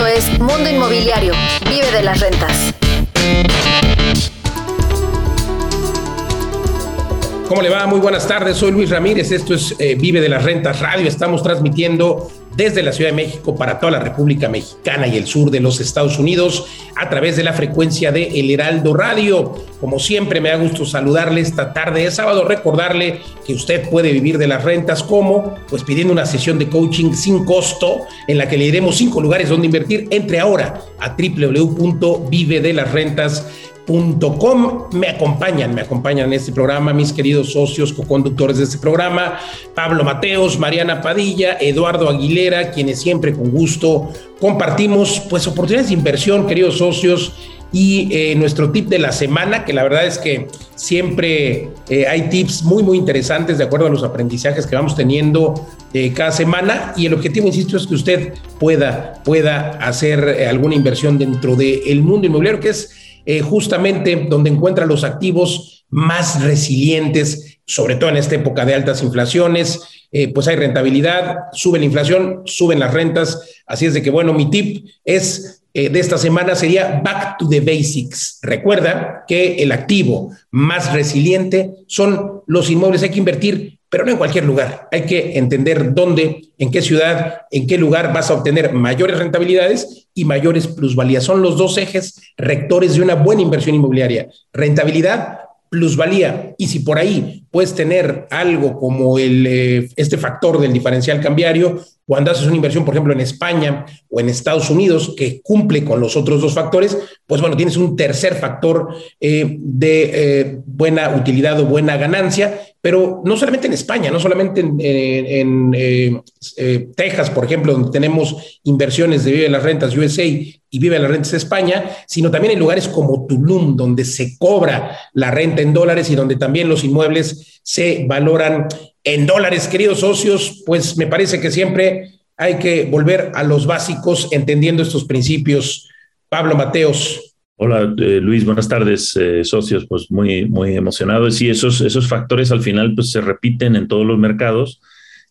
Esto es Mundo Inmobiliario. Vive de las rentas. ¿Cómo le va? Muy buenas tardes. Soy Luis Ramírez. Esto es eh, Vive de las Rentas Radio. Estamos transmitiendo desde la Ciudad de México para toda la República Mexicana y el sur de los Estados Unidos a través de la frecuencia de El Heraldo Radio. Como siempre, me da gusto saludarle esta tarde de sábado, recordarle que usted puede vivir de las rentas como, pues pidiendo una sesión de coaching sin costo en la que le diremos cinco lugares donde invertir. Entre ahora a www.vivedelasrentas.com me acompañan, me acompañan en este programa mis queridos socios, co-conductores de este programa, Pablo Mateos, Mariana Padilla, Eduardo Aguilera, quienes siempre con gusto compartimos pues oportunidades de inversión, queridos socios, y eh, nuestro tip de la semana, que la verdad es que siempre eh, hay tips muy, muy interesantes de acuerdo a los aprendizajes que vamos teniendo eh, cada semana. Y el objetivo, insisto, es que usted pueda, pueda hacer alguna inversión dentro del mundo inmobiliario, que es eh, justamente donde encuentra los activos más resilientes, sobre todo en esta época de altas inflaciones, eh, pues hay rentabilidad, sube la inflación, suben las rentas. Así es de que, bueno, mi tip es eh, de esta semana sería Back to the Basics. Recuerda que el activo más resiliente son los inmuebles. Hay que invertir pero no en cualquier lugar. Hay que entender dónde, en qué ciudad, en qué lugar vas a obtener mayores rentabilidades y mayores plusvalías. Son los dos ejes rectores de una buena inversión inmobiliaria. Rentabilidad, plusvalía. Y si por ahí puedes tener algo como el, eh, este factor del diferencial cambiario, cuando haces una inversión, por ejemplo, en España o en Estados Unidos, que cumple con los otros dos factores, pues bueno, tienes un tercer factor eh, de eh, buena utilidad o buena ganancia, pero no solamente en España, no solamente en, Texas, por ejemplo, donde tenemos inversiones de Vive las Rentas USA y Vive las Rentas España, sino también en lugares como Tulum, donde se cobra la renta en dólares y donde también los inmuebles se valoran en dólares, queridos socios, pues me parece que siempre hay que volver a los básicos entendiendo estos principios. Pablo Mateos. Hola eh, Luis, buenas tardes, eh, socios, pues muy, muy emocionado. Sí, esos, esos factores al final pues se repiten en todos los mercados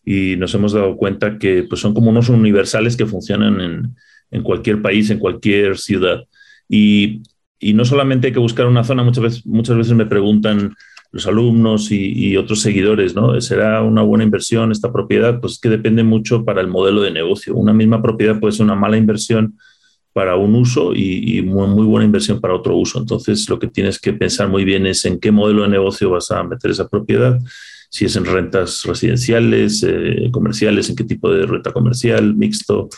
y nos hemos dado cuenta que pues son como unos universales que funcionan en, en cualquier país, en cualquier ciudad. Y, y, no solamente hay que buscar una zona, muchas veces, muchas veces me preguntan, los alumnos y, otros seguidores, ¿no? ¿Será una buena inversión esta propiedad? Pues que depende mucho para el modelo de negocio. Una misma propiedad puede ser una mala inversión para un uso y, muy, muy, buena inversión para otro uso. Entonces, lo que tienes que pensar muy bien es en qué modelo de negocio vas a meter esa propiedad, si es en rentas residenciales, eh, comerciales, en qué tipo de renta comercial, mixto,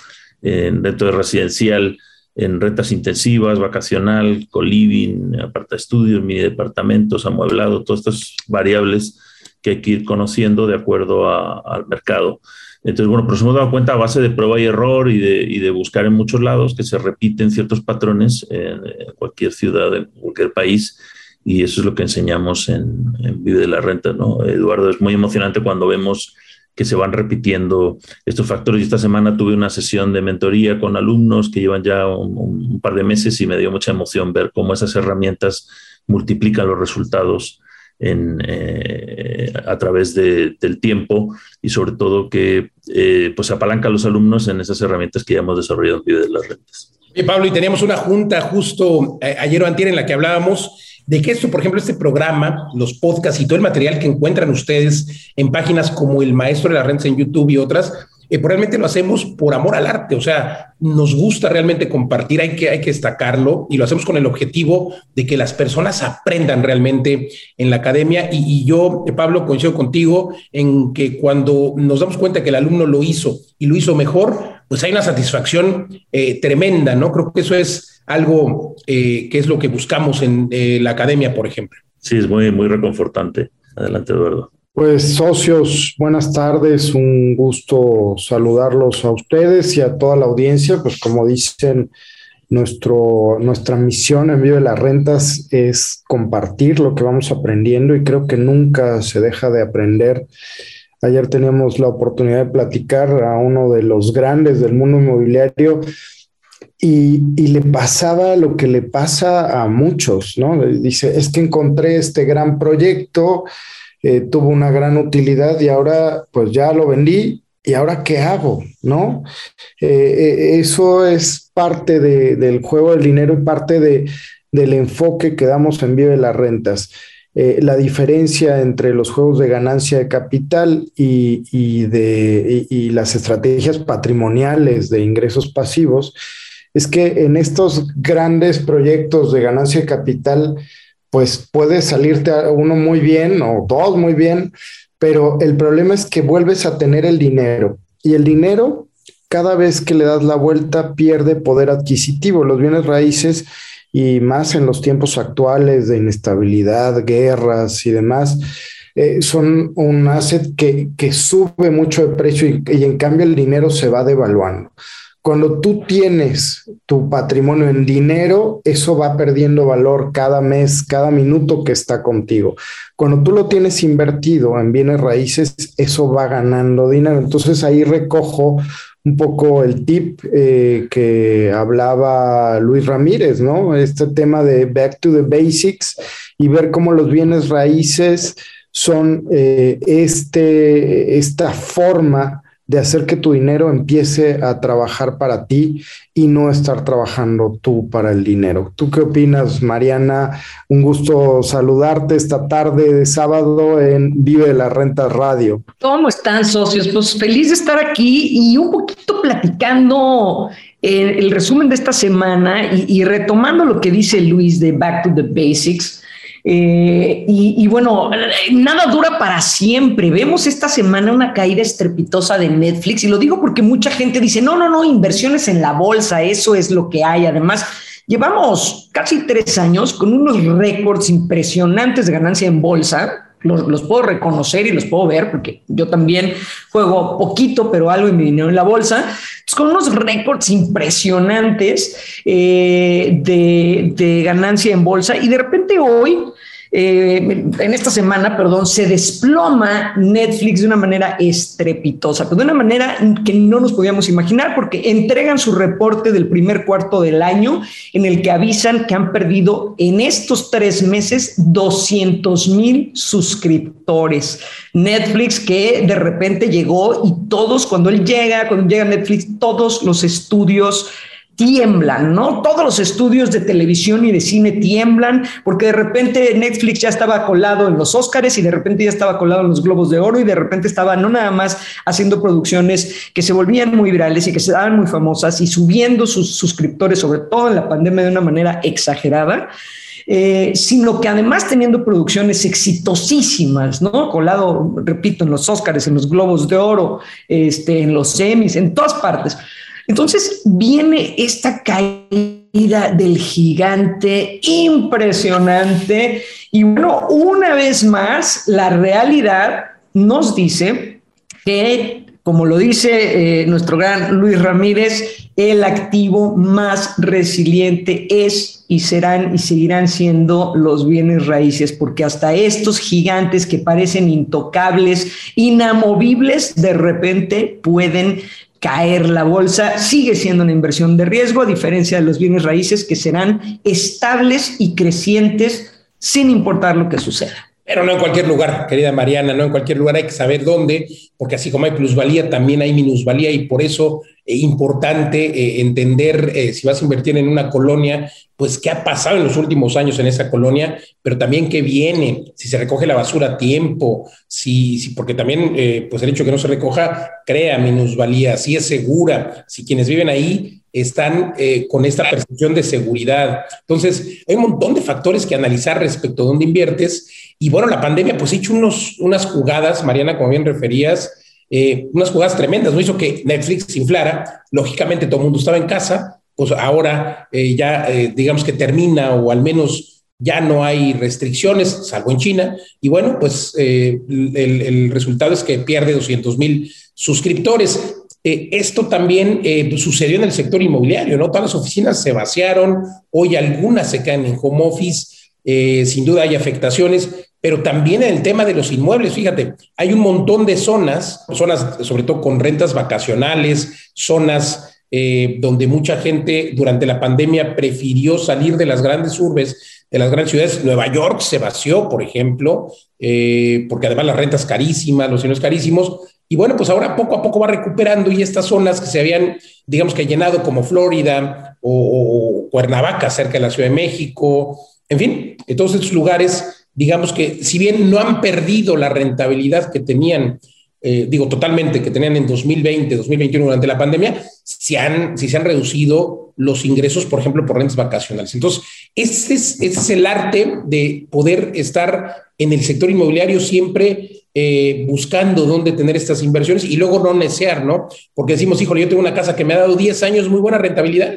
en dentro de residencial, en rentas intensivas, vacacional, co-living, aparta estudios, mini departamentos, amueblado, todas estas variables que hay que ir conociendo de acuerdo al mercado. Entonces, bueno, pero hemos dado cuenta a base de prueba y error y de, buscar en muchos lados que se repiten ciertos patrones en, cualquier ciudad, en cualquier país, y eso es lo que enseñamos en, en Vive de la Renta, ¿no? Eduardo, es muy emocionante cuando vemos que se van repitiendo estos factores. Y esta semana tuve una sesión de mentoría con alumnos que llevan ya un, par de meses y me dio mucha emoción ver cómo esas herramientas multiplican los resultados eh, a través del tiempo y sobre todo que eh, pues apalanca a los alumnos en esas herramientas que ya hemos desarrollado en Vive de las Rentas. Pablo, y teníamos una junta justo eh, ayer o antier en la que hablábamos de que esto, por ejemplo, este programa, los podcasts y todo el material que encuentran ustedes en páginas como El Maestro de las Rentas en YouTube y otras, eh, realmente lo hacemos por amor al arte, o sea, nos gusta realmente compartir, hay que, hay que destacarlo y lo hacemos con el objetivo de que las personas aprendan realmente en la academia. Y, yo, Pablo, coincido contigo en que cuando nos damos cuenta que el alumno lo hizo y lo hizo mejor, pues hay una satisfacción eh, tremenda, ¿no? Creo que eso es algo eh, que es lo que buscamos en eh, la academia, por ejemplo. Sí, es muy, muy reconfortante. Adelante, Eduardo. Pues socios, buenas tardes, un gusto saludarlos a ustedes y a toda la audiencia. Pues como dicen, nuestro, nuestra misión en Vive las Rentas es compartir lo que vamos aprendiendo y creo que nunca se deja de aprender. Ayer teníamos la oportunidad de platicar a uno de los grandes del mundo inmobiliario y, le pasaba lo que le pasa a muchos, ¿no? Dice, es que encontré este gran proyecto, eh, tuvo una gran utilidad y ahora pues ya lo vendí ¿y ahora qué hago? ¿No? Eh, eh, eso es parte del juego del dinero y parte de, del enfoque que damos en Vive las Rentas. La diferencia entre los juegos de ganancia de capital y, de, y, las estrategias patrimoniales de ingresos pasivos es que en estos grandes proyectos de ganancia de capital, pues puede salirte uno muy bien o dos muy bien, pero el problema es que vuelves a tener el dinero y el dinero cada vez que le das la vuelta pierde poder adquisitivo. Los bienes raíces y más en los tiempos actuales de inestabilidad, guerras y demás, eh, son un asset que, sube mucho de precio y, en cambio el dinero se va devaluando. Cuando tú tienes tu patrimonio en dinero, eso va perdiendo valor cada mes, cada minuto que está contigo. Cuando tú lo tienes invertido en bienes raíces, eso va ganando dinero. Entonces ahí recojo un poco el tip eh, que hablaba Luis Ramírez, ¿no? Este tema de back to the basics y ver cómo los bienes raíces son eh, este, esta forma de hacer que tu dinero empiece a trabajar para ti y no estar trabajando tú para el dinero. ¿Tú qué opinas, Mariana? Un gusto saludarte esta tarde de sábado en Vive la Renta Radio. ¿Cómo están, socios? Pues feliz de estar aquí y un poquito platicando eh, el resumen de esta semana y, y retomando lo que dice Luis de Back to the Basics eh, y, bueno, nada dura para siempre. Vemos esta semana una caída estrepitosa de Netflix y lo digo porque mucha gente dice, no, no, no, inversiones en la bolsa, eso es lo que hay. Además, llevamos casi tres años con unos récords impresionantes de ganancia en bolsa. Los, puedo reconocer y los puedo ver porque yo también juego poquito, pero algo en mi dinero en la bolsa, con unos récords impresionantes eh, de, de, ganancia en bolsa y de repente hoy eh, en esta semana, perdón, se desploma Netflix de una manera estrepitosa, de una manera que no nos podíamos imaginar, porque entregan su reporte del primer cuarto del año en el que avisan que han perdido en estos tres meses 200 mil suscriptores. Netflix que de repente llegó y todos, cuando él llega, cuando llega Netflix, todos los estudios tiemblan, ¿no? Todos los estudios de televisión y de cine tiemblan porque de repente Netflix ya estaba colado en los Oscars y de repente ya estaba colado en los Globos de Oro y de repente estaba no nada más haciendo producciones que se volvían muy virales y que se daban muy famosas y subiendo sus suscriptores, sobre todo en la pandemia, de una manera exagerada. Eh, sino que además teniendo producciones exitosísimas, ¿no? Colado, repito, en los Oscars, en los Globos de Oro, este, en los semis, en todas partes. Entonces viene esta caída del gigante impresionante. Y bueno, una vez más, la realidad nos dice que, como lo dice eh, nuestro gran Luis Ramírez, el activo más resiliente es y serán y seguirán siendo los bienes raíces, porque hasta estos gigantes que parecen intocables, inamovibles, de repente pueden caer la bolsa, sigue siendo una inversión de riesgo, a diferencia de los bienes raíces que serán estables y crecientes sin importar lo que suceda. Pero no en cualquier lugar, querida Mariana, no en cualquier lugar hay que saber dónde, porque así como hay plusvalía, también hay minusvalía y por eso es importante eh, entender eh, si vas a invertir en una colonia, pues qué ha pasado en los últimos años en esa colonia, pero también qué viene, si se recoge la basura a tiempo, si, si porque también eh, pues el hecho de que no se recoja crea minusvalía, si es segura, si quienes viven ahí están con esta percepción de seguridad. Entonces, hay un montón de factores que analizar respecto a dónde inviertes. Y bueno, la pandemia pues ha hecho unos, unas jugadas, Mariana, como bien referías, eh, unas jugadas tremendas, ¿no? Hizo que Netflix se inflara, lógicamente todo el mundo estaba en casa, pues ahora eh, ya eh, digamos que termina o al menos ya no hay restricciones, salvo en China, y bueno, pues el, resultado es que pierde 200 mil suscriptores. esto también sucedió en el sector inmobiliario, ¿no? Todas las oficinas se vaciaron, hoy algunas se caen en home office, sin duda hay afectaciones, pero también en el tema de los inmuebles, fíjate, hay un montón de zonas, zonas sobre todo con rentas vacacionales, zonas eh, donde mucha gente durante la pandemia prefirió salir de las grandes urbes, de las grandes ciudades. Nueva York se vació, por ejemplo, eh, porque además las rentas carísimas, los inmuebles carísimos, Y bueno, pues ahora poco a poco va recuperando y estas zonas que se habían, digamos que llenado como Florida o, Cuernavaca, cerca de la Ciudad de México, en fin, en todos estos lugares, digamos que si bien no han perdido la rentabilidad que tenían eh, digo totalmente, que tenían en 2020, 2021 durante la pandemia, si, han, si se han reducido los ingresos, por ejemplo, por rentas vacacionales. Entonces, ese es, es el arte de poder estar en el sector inmobiliario siempre eh, buscando dónde tener estas inversiones y luego no necear, ¿no? Porque decimos, híjole, yo tengo una casa que me ha dado 10 años, muy buena rentabilidad.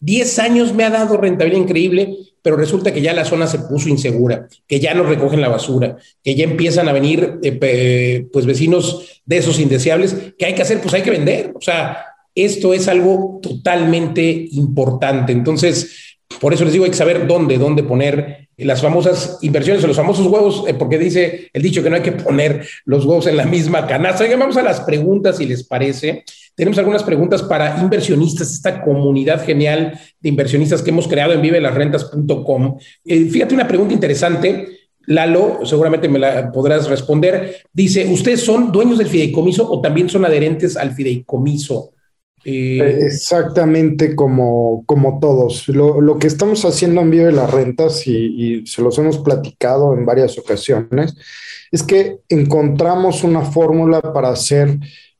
10 años me ha dado rentabilidad increíble, pero resulta que ya la zona se puso insegura, que ya no recogen la basura, que ya empiezan a venir eh, pues vecinos de esos indeseables, ¿qué hay que hacer? Pues hay que vender. O sea, esto es algo totalmente importante. Entonces, por eso les digo, hay que saber dónde, dónde poner las famosas inversiones o los famosos huevos, eh, porque dice el dicho que no hay que poner los huevos en la misma canasta. Vamos a las preguntas, si les parece. Tenemos algunas preguntas para inversionistas, esta comunidad genial de inversionistas que hemos creado en vivelasrentas.com. Eh, fíjate una pregunta interesante. Lalo, seguramente me la podrás responder. Dice, ¿ustedes son dueños del fideicomiso o también son adherentes al fideicomiso? Eh, exactamente como, como todos. Lo, que estamos haciendo en Vive las Rentas, y, se los hemos platicado en varias ocasiones, es que encontramos una fórmula para hacer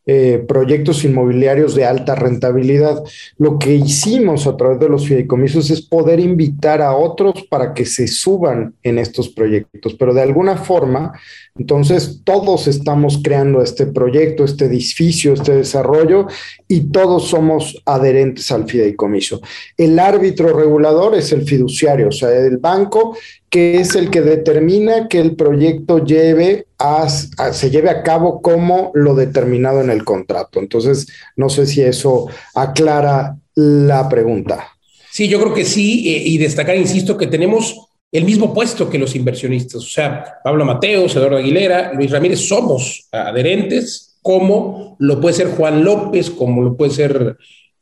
eh, proyectos inmobiliarios de alta rentabilidad. Lo que hicimos a través de los fideicomisos es poder invitar a otros para que se suban en estos proyectos, pero de alguna forma, entonces todos estamos creando este proyecto, este edificio, este desarrollo y todos somos adherentes al fideicomiso. El árbitro regulador es el fiduciario, o sea, el banco que es el que determina que el proyecto lleve se lleve a cabo como lo determinado en el contrato. Entonces, no sé si eso aclara la pregunta. Sí, yo creo que sí, eh, y destacar, insisto, que tenemos el mismo puesto que los inversionistas, o sea, Pablo Mateos, Eduardo Aguilera, Luis Ramírez, somos adherentes, como lo puede ser Juan López, como lo puede ser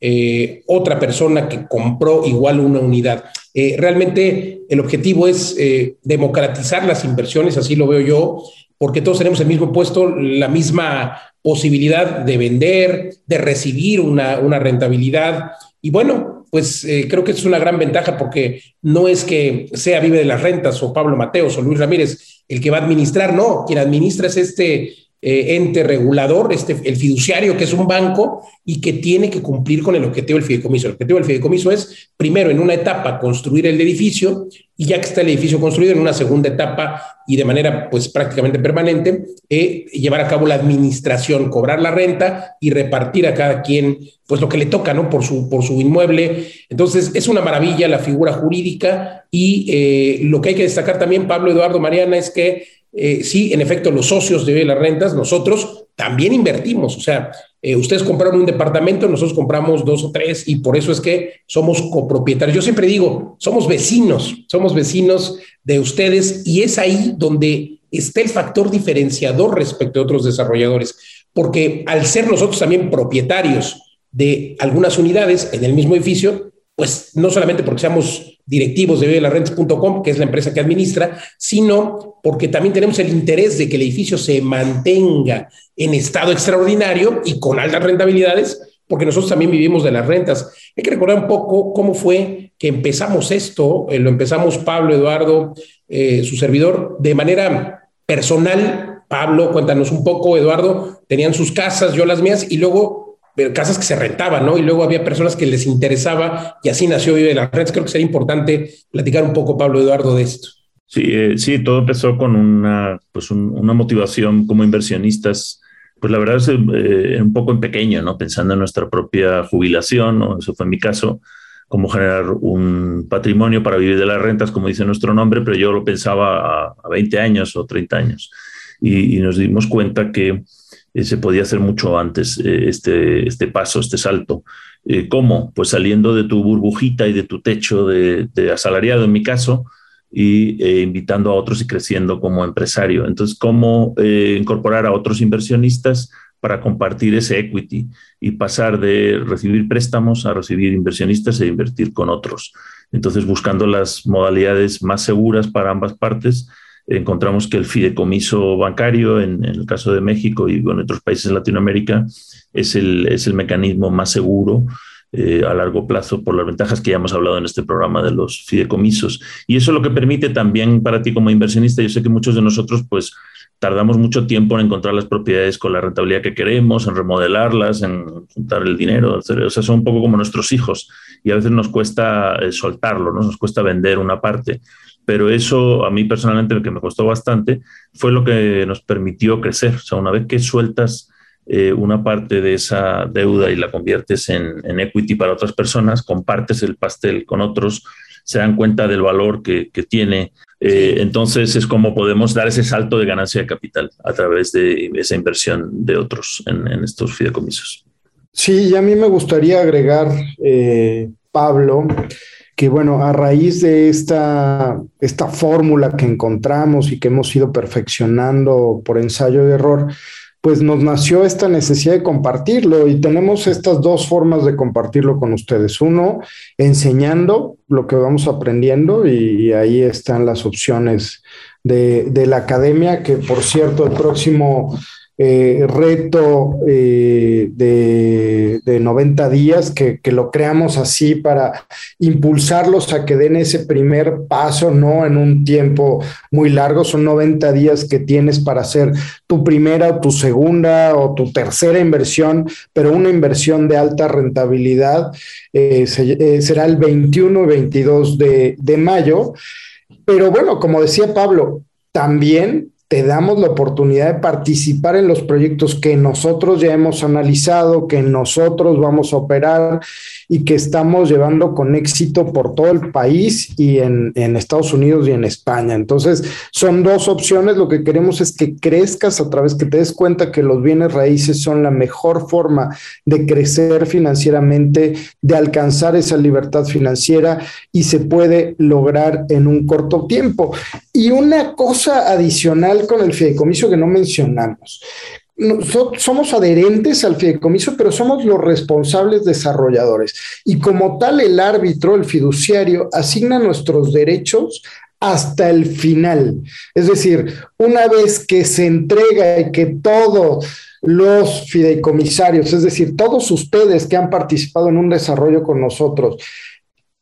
eh, otra persona que compró igual una unidad. Eh, realmente el objetivo es eh, democratizar las inversiones, así lo veo yo, porque todos tenemos el mismo puesto, la misma posibilidad de vender, de recibir una, una rentabilidad. Y bueno, pues creo que es una gran ventaja porque no es que sea Vive de las Rentas o Pablo Mateos o Luis Ramírez el que va a administrar, no, quien administra es este eh, ente regulador, este, el fiduciario, que es un banco y que tiene que cumplir con el objetivo del fideicomiso. El objetivo del fideicomiso es, primero, en una etapa, construir el edificio y ya que está el edificio construido, en una segunda etapa y de manera pues prácticamente permanente, eh, llevar a cabo la administración, cobrar la renta y repartir a cada quien pues lo que le toca, ¿no? Por su, por su inmueble. Entonces, es una maravilla la figura jurídica y eh, lo que hay que destacar también, Pablo Eduardo Mariana, es que eh, sí, en efecto, los socios de las rentas, nosotros también invertimos. O sea, eh, ustedes compraron un departamento, nosotros compramos dos o tres y por eso es que somos copropietarios. Yo siempre digo, somos vecinos, somos vecinos de ustedes y es ahí donde está el factor diferenciador respecto a otros desarrolladores, porque al ser nosotros también propietarios de algunas unidades en el mismo edificio, pues no solamente porque seamos directivos de vivelarrentes.com, que es la empresa que administra, sino porque también tenemos el interés de que el edificio se mantenga en estado extraordinario y con altas rentabilidades, porque nosotros también vivimos de las rentas. Hay que recordar un poco cómo fue que empezamos esto, eh, lo empezamos Pablo, Eduardo, eh, su servidor, de manera personal. Pablo, cuéntanos un poco, Eduardo, tenían sus casas, yo las mías, y luego casas que se rentaban, ¿no? Y luego había personas que les interesaba y así nació Vive las Redes. Creo que sería importante platicar un poco, Pablo Eduardo, de esto. Sí, eh, sí, todo empezó con una, pues una motivación como inversionistas, pues la verdad es eh, un poco en pequeño, ¿no? Pensando en nuestra propia jubilación, ¿no? Eso fue mi caso, cómo generar un patrimonio para vivir de las rentas, como dice nuestro nombre, pero yo lo pensaba a, 20 años o 30 años. y nos dimos cuenta que eh, se podía hacer mucho antes eh, este, este paso, este salto. Eh, ¿Cómo? Pues saliendo de tu burbujita y de tu techo de, asalariado, en mi caso, y invitando a otros y creciendo como empresario. Entonces, ¿cómo incorporar a otros inversionistas para compartir ese equity y pasar de recibir préstamos a recibir inversionistas e invertir con otros? Entonces, buscando las modalidades más seguras para ambas partes encontramos que el fideicomiso bancario, en, el caso de México y en otros países de Latinoamérica, es el, es el mecanismo más seguro eh, a largo plazo por las ventajas que ya hemos hablado en este programa de los fideicomisos. Y eso es lo que permite también para ti como inversionista, yo sé que muchos de nosotros pues tardamos mucho tiempo en encontrar las propiedades con la rentabilidad que queremos, en remodelarlas, en juntar el dinero, o sea, son un poco como nuestros hijos y a veces nos cuesta eh, soltarlo, ¿no? nos cuesta vender una parte pero eso a mí personalmente lo que me costó bastante fue lo que nos permitió crecer. O sea, una vez que sueltas eh, una parte de esa deuda y la conviertes en, equity para otras personas, compartes el pastel con otros, se dan cuenta del valor que, tiene. Eh, entonces es como podemos dar ese salto de ganancia de capital a través de esa inversión de otros en, estos fideicomisos. Sí, y a mí me gustaría agregar, eh, Pablo, que bueno, a raíz de esta, esta fórmula que encontramos y que hemos ido perfeccionando por ensayo y error, pues nos nació esta necesidad de compartirlo y tenemos estas dos formas de compartirlo con ustedes. Uno, enseñando lo que vamos aprendiendo y, ahí están las opciones de, de, la academia, que por cierto el próximo eh, reto eh, de, de, 90 días, que, lo creamos así para impulsarlos a que den ese primer paso, no en un tiempo muy largo, son 90 días que tienes para hacer tu primera o tu segunda o tu tercera inversión, pero una inversión de alta rentabilidad eh, será el 21 y 22 de, de mayo. Pero bueno, como decía Pablo, también te damos la oportunidad de participar en los proyectos que nosotros ya hemos analizado, que nosotros vamos a operar y que estamos llevando con éxito por todo el país y en, Estados Unidos y en España. Entonces, son dos opciones. Lo que queremos es que crezcas a través que te des cuenta que los bienes raíces son la mejor forma de crecer financieramente, de alcanzar esa libertad financiera y se puede lograr en un corto tiempo. Y una cosa adicional con el fideicomiso que no mencionamos somos adherentes al fideicomiso, pero somos los responsables desarrolladores. Y como tal, el árbitro, el fiduciario, asigna nuestros derechos hasta el final. Es decir, una vez que se entrega y que todos los fideicomisarios, es decir, todos ustedes que han participado en un desarrollo con nosotros,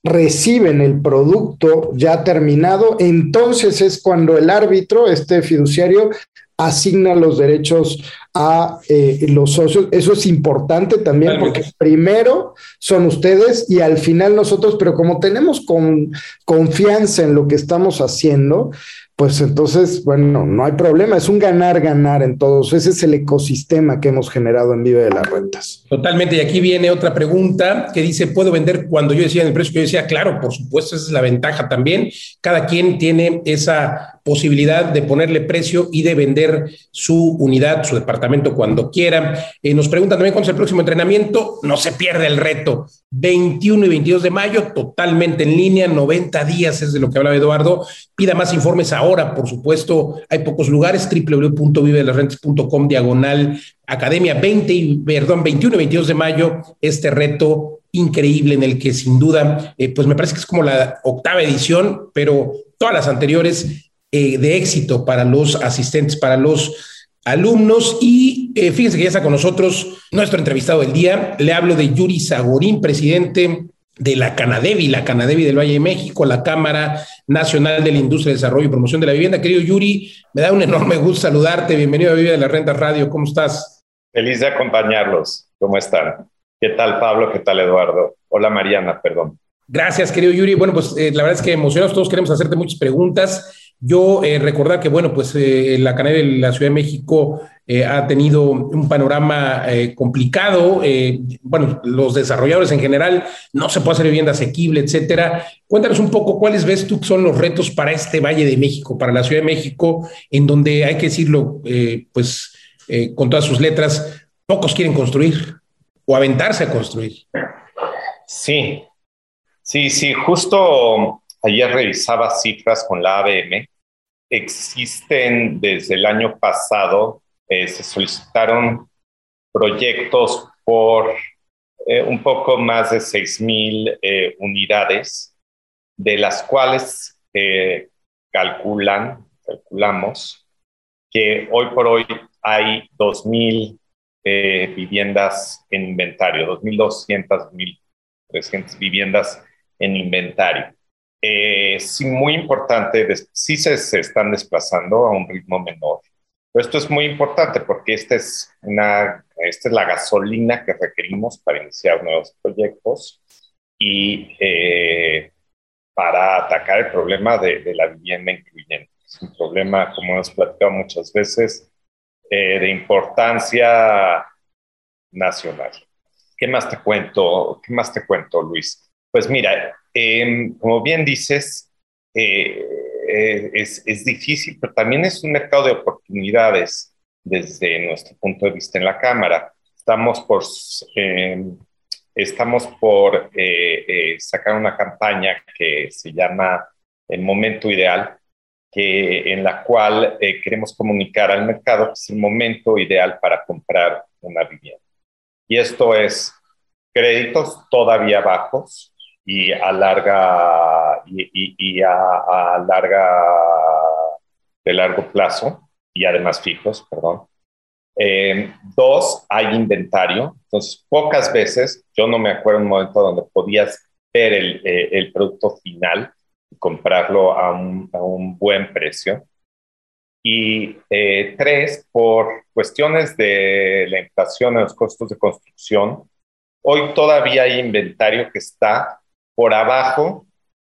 reciben el producto ya terminado, entonces es cuando el árbitro, este fiduciario, asigna los derechos a eh, los socios. Eso es importante también porque primero son ustedes y al final nosotros, pero como tenemos con, confianza en lo que estamos haciendo, pues entonces, bueno, no hay problema, es un ganar-ganar en todos. Ese es el ecosistema que hemos generado en Vive de las Rentas. Totalmente, y aquí viene otra pregunta que dice, ¿puedo vender cuando yo decía en el precio? Yo decía, claro, por supuesto, esa es la ventaja también. Cada quien tiene esa posibilidad de ponerle precio y de vender su unidad, su departamento cuando quiera. Eh, nos preguntan también cuándo es el próximo entrenamiento. No se pierde el reto. 21 y 22 de mayo, totalmente en línea, 90 días es de lo que hablaba Eduardo. Pida más informes ahora, por supuesto, hay pocos lugares, www.vivelasrentes.com diagonal academia 20 y, perdón, 21 y 22 de mayo, este reto increíble en el que sin duda, eh, pues me parece que es como la octava edición, pero todas las anteriores eh, de éxito para los asistentes, para los alumnos. Y eh, fíjense que ya está con nosotros nuestro entrevistado del día. Le hablo de Yuri Zagorín, presidente de la Canadevi, la Canadevi del Valle de México, la Cámara Nacional de la Industria de Desarrollo y Promoción de la Vivienda. Querido Yuri, me da un enorme gusto saludarte. Bienvenido a Vive de la Renta Radio. ¿Cómo estás? Feliz de acompañarlos. ¿Cómo están? ¿Qué tal, Pablo? ¿Qué tal, Eduardo? Hola, Mariana, perdón. Gracias, querido Yuri. Bueno, pues eh, la verdad es que emocionados, todos queremos hacerte muchas preguntas. Yo eh, recordar que, bueno, pues eh, la Canal de la Ciudad de México eh, ha tenido un panorama complicado. bueno, los desarrolladores en general no se puede hacer vivienda asequible, etcétera. Cuéntanos un poco cuáles ves tú que son los retos para este Valle de México, para la Ciudad de México, en donde hay que decirlo, pues con todas sus letras, pocos quieren construir o aventarse a construir. Sí, sí, sí, justo ayer revisaba cifras con la ABM existen desde el año pasado, eh, se solicitaron proyectos por eh, un poco más de 6.000 eh, unidades, de las cuales calculan calculamos que hoy por hoy hay 2.000 eh, viviendas en inventario, 2.200, 1.300 viviendas en inventario. Eh, sí, muy importante, sí se, se, están desplazando a un ritmo menor. Pero esto es muy importante porque esta es, una, esta es la gasolina que requerimos para iniciar nuevos proyectos y eh, para atacar el problema de, de, la vivienda incluyente. Es un problema, como hemos platicado muchas veces, eh, de importancia nacional. ¿Qué más te cuento? ¿Qué más te cuento, Luis? Pues mira, eh, como bien dices, eh, eh, es, es, difícil, pero también es un mercado de oportunidades desde nuestro punto de vista en la Cámara. Estamos por, em, estamos por eh, eh, sacar una campaña que se llama El Momento Ideal, que, en la cual queremos comunicar al mercado que es el momento ideal para comprar una vivienda. Y esto es créditos todavía bajos, y a larga y, y, a, a, larga de largo plazo y además fijos, perdón. Eh, dos, hay inventario. Entonces, pocas veces, yo no me acuerdo un momento donde podías ver el, eh, el producto final y comprarlo a un, a un buen precio. Y eh, tres, por cuestiones de la inflación en los costos de construcción, hoy todavía hay inventario que está por abajo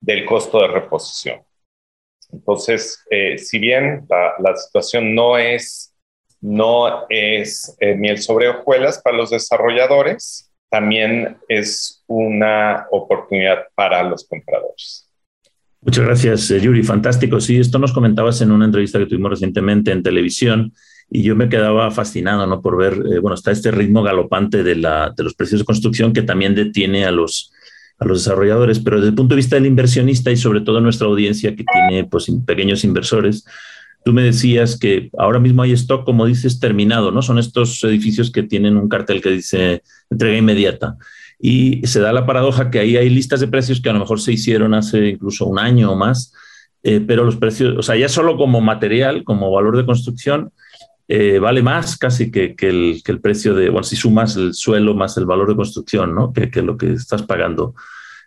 del costo de reposición. Entonces, eh, si bien la, situación no es, no es eh, miel sobre hojuelas para los desarrolladores, también es una oportunidad para los compradores. Muchas gracias, eh, Yuri. Fantástico. Sí, esto nos comentabas en una entrevista que tuvimos recientemente en televisión y yo me quedaba fascinado ¿no? por ver, bueno, está este ritmo galopante de, la, de los precios de construcción que también detiene a los, a los desarrolladores, pero desde el punto de vista del inversionista y sobre todo nuestra audiencia que tiene pues, pequeños inversores, tú me decías que ahora mismo hay stock, como dices, terminado, ¿no? Son estos edificios que tienen un cartel que dice entrega inmediata. Y se da la paradoja que ahí hay listas de precios que a lo mejor se hicieron hace incluso un año o más, eh, pero los precios, o sea, ya solo como material, como valor de construcción, eh, vale más casi que, que, el, que, el, precio de, bueno, si sumas el suelo más el valor de construcción, ¿no? Que, que lo que estás pagando.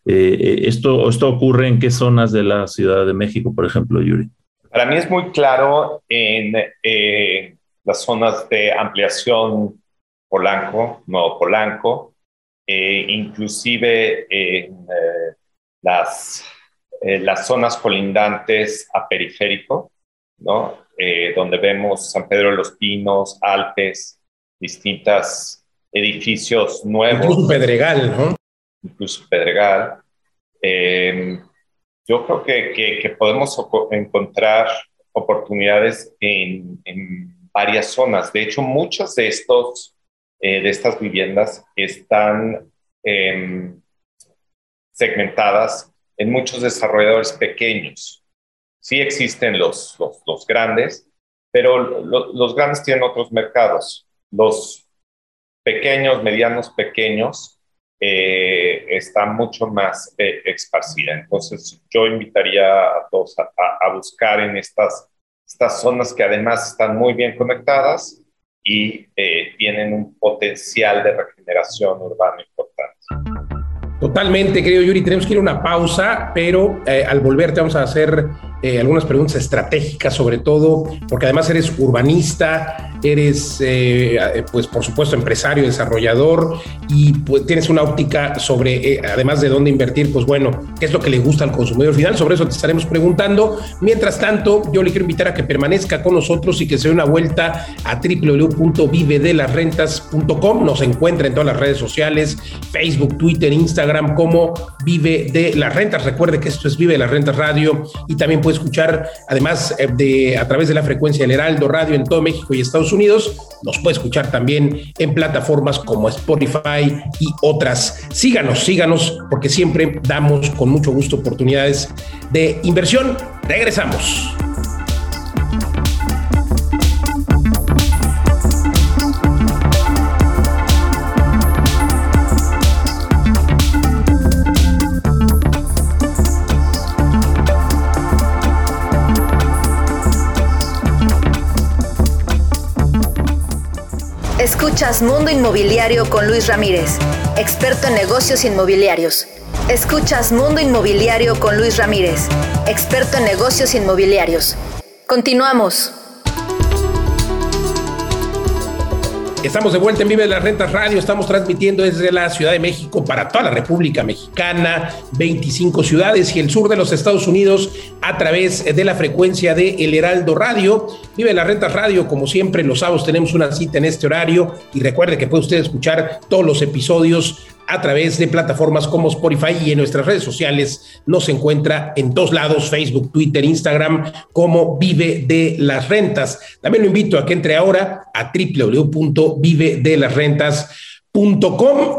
Eh, esto, ¿Esto ocurre en qué zonas de la Ciudad de México, por ejemplo, Yuri? Para mí es muy claro en eh, las zonas de ampliación Polanco, Nuevo Polanco, eh, inclusive en las, las zonas colindantes a periférico, ¿no? Eh, donde vemos San Pedro de los Pinos, Alpes, distintos edificios nuevos. Incluso Pedregal, ¿no? Incluso Pedregal. Eh, yo creo que, que, que, podemos encontrar oportunidades en, en, varias zonas. De hecho, muchas de, estos, eh, de estas viviendas están em, segmentadas en muchos desarrolladores pequeños Sí existen los, los, los grandes, pero lo, los grandes tienen otros mercados. Los pequeños, medianos, pequeños, eh, mucho más eh. Entonces, yo invitaría a todos a, a, buscar en estas, estas zonas que además están muy bien conectadas y eh, tienen un potencial de regeneración urbana importante. Totalmente, querido Yuri, tenemos que ir a una pausa, pero eh, al volver te vamos a hacer eh, algunas preguntas estratégicas, sobre todo, porque además eres urbanista, eres, eh, pues por supuesto, empresario, desarrollador y pues, tienes una óptica sobre, además de dónde invertir, pues bueno, qué es lo que le gusta al consumidor final. Sobre eso te estaremos preguntando. Mientras tanto, yo le quiero invitar a que permanezca con nosotros y que se dé una vuelta a www.vivedelasrentas.com. Nos encuentra en todas las redes sociales, Facebook, Twitter, Instagram como Vive de las Rentas. Recuerde que esto es Vive de las Rentas Radio y también puede escuchar, además eh, de a través de la frecuencia del Heraldo Radio en todo México y Estados Unidos, nos puede escuchar también en plataformas como Spotify y otras. Síganos, síganos, porque siempre damos con mucho gusto oportunidades de inversión. Regresamos. Escuchas Mundo Inmobiliario con Luis Ramírez, experto en negocios inmobiliarios. Escuchas Mundo Inmobiliario con Luis Ramírez, experto en negocios inmobiliarios. Continuamos. Estamos de vuelta en Vive de las Rentas Radio. Estamos transmitiendo desde la Ciudad de México para toda la República Mexicana, 25 ciudades y el sur de los Estados Unidos a través de la frecuencia de El Heraldo Radio. Vive de las Rentas Radio, como siempre, los sábados tenemos una cita en este horario y recuerde que puede usted escuchar todos los episodios a través de plataformas como Spotify y en nuestras redes sociales nos encuentra en dos lados, Facebook, Twitter, Instagram, como Vive de las Rentas. También lo invito a que entre ahora a www.vivedelasrentas.com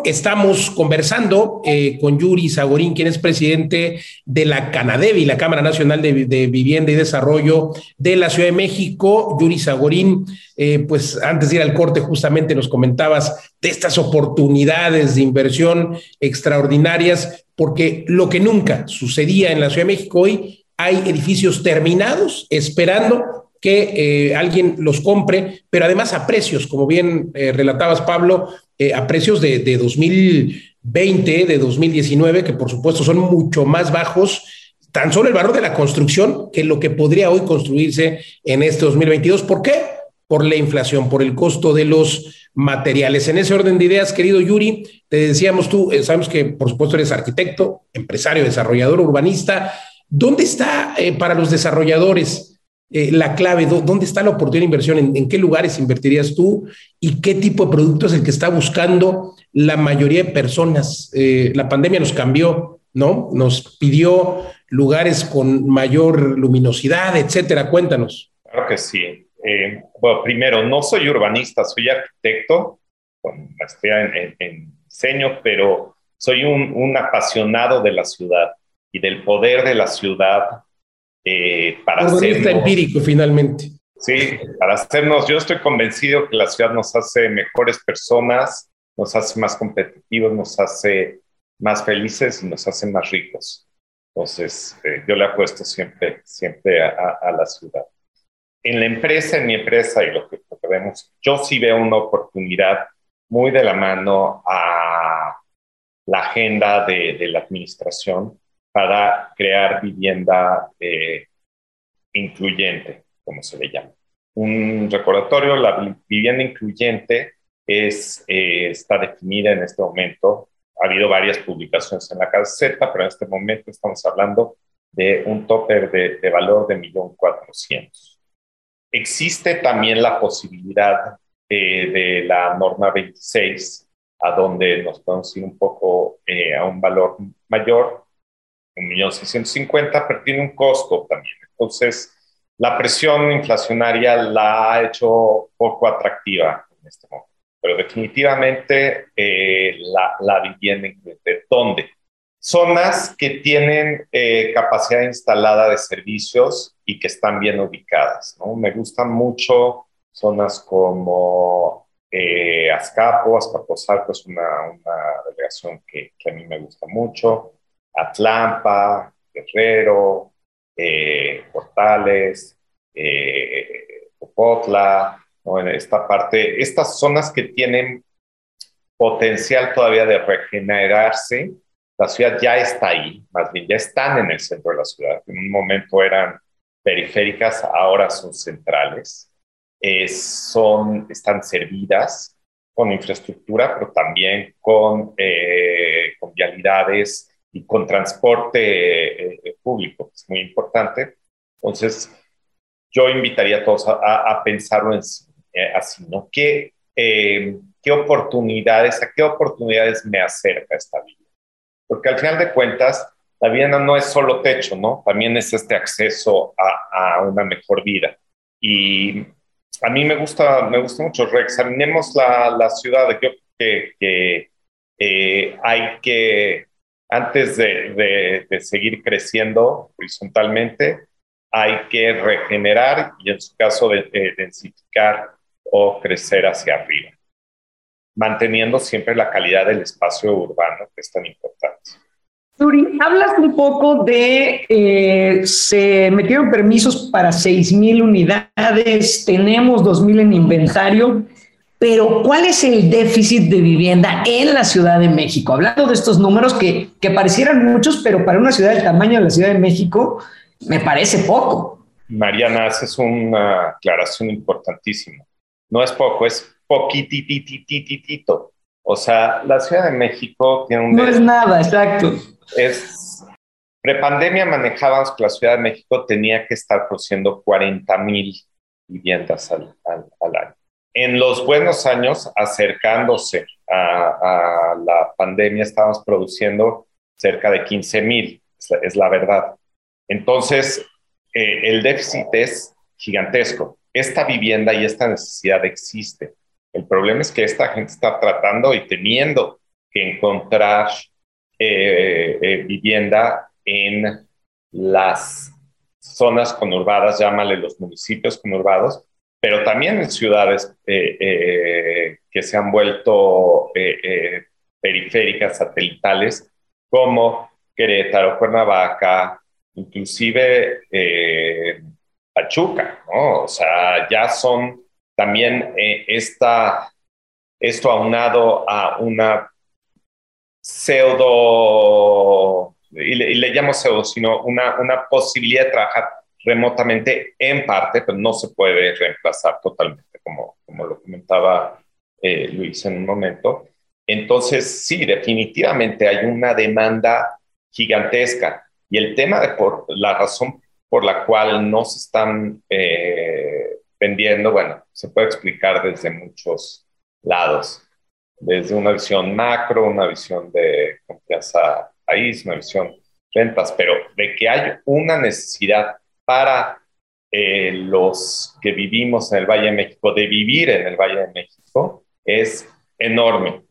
Estamos conversando eh, con Yuri Sagorín, quien es presidente de la Canadevi, la Cámara Nacional de, Vivienda y Desarrollo de la Ciudad de México. Yuri Sagorín, eh, pues antes de ir al corte, justamente nos comentabas de estas oportunidades de inversión extraordinarias, porque lo que nunca sucedía en la Ciudad de México hoy, hay edificios terminados esperando que eh, alguien los compre, pero además a precios, como bien relatabas, Pablo, eh, a precios de, de 2020, de 2019, que por supuesto son mucho más bajos tan solo el valor de la construcción que lo que podría hoy construirse en este 2022. ¿Por qué? Por la inflación, por el costo de los materiales. En ese orden de ideas, querido Yuri, te decíamos tú, eh, sabemos que por supuesto eres arquitecto, empresario, desarrollador, urbanista. ¿Dónde está eh, para los desarrolladores eh, la clave? ¿Dónde está la oportunidad de inversión? ¿En, qué lugares invertirías tú? ¿Y qué tipo de producto es el que está buscando la mayoría de personas? Eh, la pandemia nos cambió, ¿no? Nos pidió lugares con mayor luminosidad, etcétera. Cuéntanos. Claro que sí. Eh, bueno, primero, no soy urbanista, soy arquitecto, con maestría en, diseño, pero soy un, un apasionado de la ciudad y del poder de la ciudad eh, para hacernos, empírico finalmente. Sí, para hacernos, yo estoy convencido que la ciudad nos hace mejores personas, nos hace más competitivos, nos hace más felices y nos hace más ricos. Entonces, eh, yo le apuesto siempre, siempre a, la ciudad. En la empresa, en mi empresa y lo que, vemos, yo sí veo una oportunidad muy de la mano a la agenda de, de la administración para crear vivienda eh, incluyente, como se le llama. Un recordatorio, la vivienda incluyente eh, está definida en este momento. Ha habido varias publicaciones en la Gaceta, pero en este momento estamos hablando de un topper de, valor de 1.400.000. Existe también la posibilidad eh, de la norma 26, a donde nos podemos ir un poco a un valor mayor, 1.650.000, pero tiene un costo también. Entonces, la presión inflacionaria la ha hecho poco atractiva en este momento. Pero definitivamente eh, la, la, vivienda ¿de dónde? Zonas que tienen eh, capacidad instalada de servicios y que están bien ubicadas. ¿no? Me gustan mucho zonas como eh, Azcapo, Azcapotzalco es una, una delegación que, que, a mí me gusta mucho. Atlampa, Guerrero, eh, Portales, eh, Popotla, en esta parte, estas zonas que tienen potencial todavía de regenerarse, la ciudad ya está ahí, más bien ya están en el centro de la ciudad. En un momento eran periféricas, ahora son centrales. son, están servidas con infraestructura, pero también con, eh, con vialidades y con transporte eh, eh, público, es muy importante. Entonces, yo invitaría a todos a, pensarlo en, eh, así, ¿no? ¿Qué, ¿Qué oportunidades, a qué oportunidades me acerca esta vida? Porque al final de cuentas, la vida no es solo techo, ¿no? También es este acceso a, a una mejor vida. Y a mí me gusta, me gusta mucho, reexaminemos la, la ciudad, creo que, que hay que antes de, seguir creciendo horizontalmente, hay que regenerar y en su caso de, densificar o crecer hacia arriba, manteniendo siempre la calidad del espacio urbano que es tan importante. Yuri, hablas un poco de, eh, se metieron permisos para 6.000 unidades, tenemos 2.000 en inventario. Pero ¿cuál es el déficit de vivienda en la Ciudad de México? Hablando de estos números que, que parecieran muchos, pero para una ciudad del tamaño de la Ciudad de México me parece poco. Mariana, haces una aclaración importantísima. No es poco, es poquititititito. O sea, la Ciudad de México tiene un... No es nada, exacto. Es... Prepandemia manejábamos que la Ciudad de México tenía que estar produciendo 40 mil viviendas al, al año en los buenos años, acercándose a, la pandemia, estábamos produciendo cerca de 15 mil, es, la verdad. Entonces, eh, el déficit es gigantesco. Esta vivienda y esta necesidad existe. El problema es que esta gente está tratando y teniendo que encontrar eh, eh, vivienda en las zonas conurbadas, llámale los municipios conurbados, pero también en ciudades eh, eh, que se han vuelto eh, periféricas, satelitales, como Querétaro, Cuernavaca, inclusive Pachuca, ¿no? O sea, ya son también esta, esto aunado a una pseudo, y le, y llamo pseudo, sino una, una posibilidad de trabajar remotamente en parte, pero no se puede reemplazar totalmente, como, como lo comentaba eh, Luis en un momento. Entonces, sí, definitivamente hay una demanda gigantesca. Y el tema de por la razón por la cual no se están eh, vendiendo, bueno, se puede explicar desde muchos lados. Desde una visión macro, una visión de confianza país, una visión rentas, pero de que hay una necesidad para eh, los que vivimos en el Valle de México, de vivir en el Valle de México, es enorme.